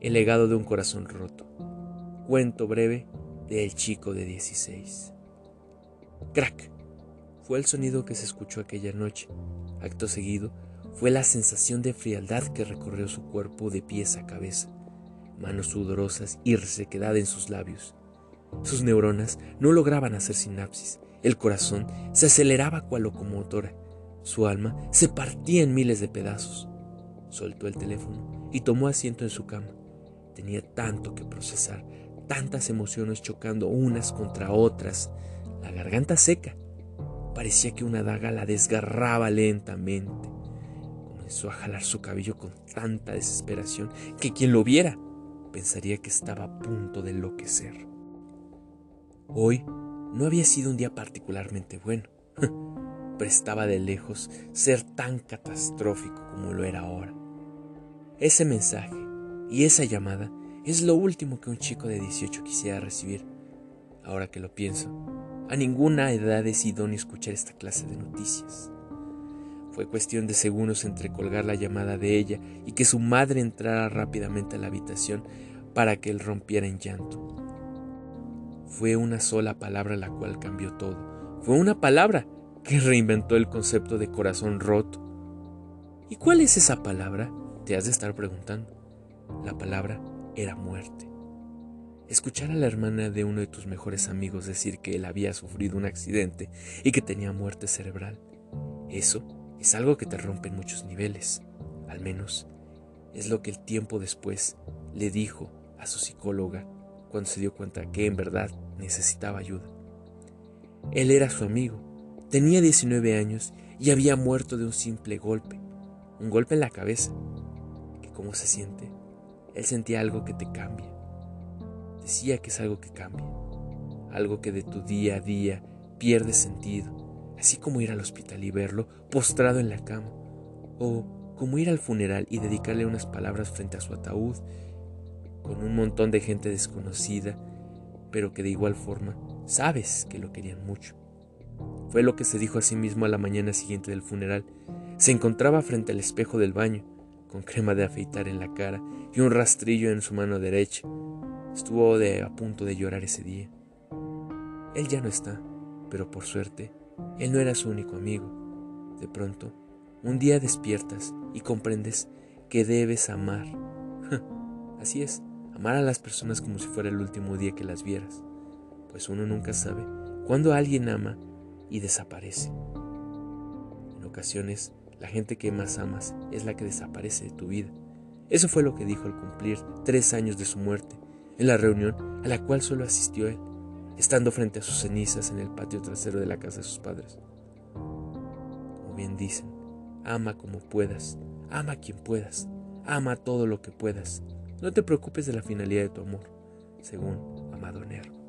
El legado de un corazón roto. Cuento breve de El chico de 16. Crack. Fue el sonido que se escuchó aquella noche. Acto seguido, fue la sensación de frialdad que recorrió su cuerpo de pies a cabeza, manos sudorosas y resequedad en sus labios. Sus neuronas no lograban hacer sinapsis, el corazón se aceleraba cual locomotora, su alma se partía en miles de pedazos. Soltó el teléfono y tomó asiento en su cama. Tenía tanto que procesar, tantas emociones chocando unas contra otras, la garganta seca. Parecía que una daga la desgarraba lentamente. Comenzó a jalar su cabello con tanta desesperación que quien lo viera pensaría que estaba a punto de enloquecer. Hoy no había sido un día particularmente bueno. Prestaba de lejos ser tan catastrófico como lo era ahora. Ese mensaje y esa llamada es lo último que un chico de 18 quisiera recibir. Ahora que lo pienso, a ninguna edad es idóneo escuchar esta clase de noticias. Fue cuestión de segundos entre colgar la llamada de ella y que su madre entrara rápidamente a la habitación para que él rompiera en llanto. Fue una sola palabra la cual cambió todo. Fue una palabra que reinventó el concepto de corazón roto. ¿Y cuál es esa palabra? Te has de estar preguntando. La palabra era muerte. Escuchar a la hermana de uno de tus mejores amigos decir que él había sufrido un accidente y que tenía muerte cerebral. Eso es algo que te rompe en muchos niveles. Al menos es lo que el tiempo después le dijo a su psicóloga cuando se dio cuenta que en verdad necesitaba ayuda. Él era su amigo, tenía 19 años y había muerto de un simple golpe, un golpe en la cabeza. ¿Que cómo se siente? Él sentía algo que te cambia. Decía que es algo que cambia. Algo que de tu día a día pierde sentido. Así como ir al hospital y verlo postrado en la cama. O como ir al funeral y dedicarle unas palabras frente a su ataúd. Con un montón de gente desconocida. Pero que de igual forma sabes que lo querían mucho. Fue lo que se dijo a sí mismo a la mañana siguiente del funeral. Se encontraba frente al espejo del baño con crema de afeitar en la cara y un rastrillo en su mano derecha. Estuvo a punto de llorar ese día. Él ya no está, pero por suerte, él no era su único amigo. De pronto, un día despiertas y comprendes que debes amar. Así es, amar a las personas como si fuera el último día que las vieras, pues uno nunca sabe cuándo alguien ama y desaparece. En ocasiones, la gente que más amas es la que desaparece de tu vida. Eso fue lo que dijo al cumplir tres años de su muerte, en la reunión a la cual solo asistió él, estando frente a sus cenizas en el patio trasero de la casa de sus padres. Como bien dicen, ama como puedas, ama a quien puedas, ama todo lo que puedas. No te preocupes de la finalidad de tu amor, según Amado Nervo.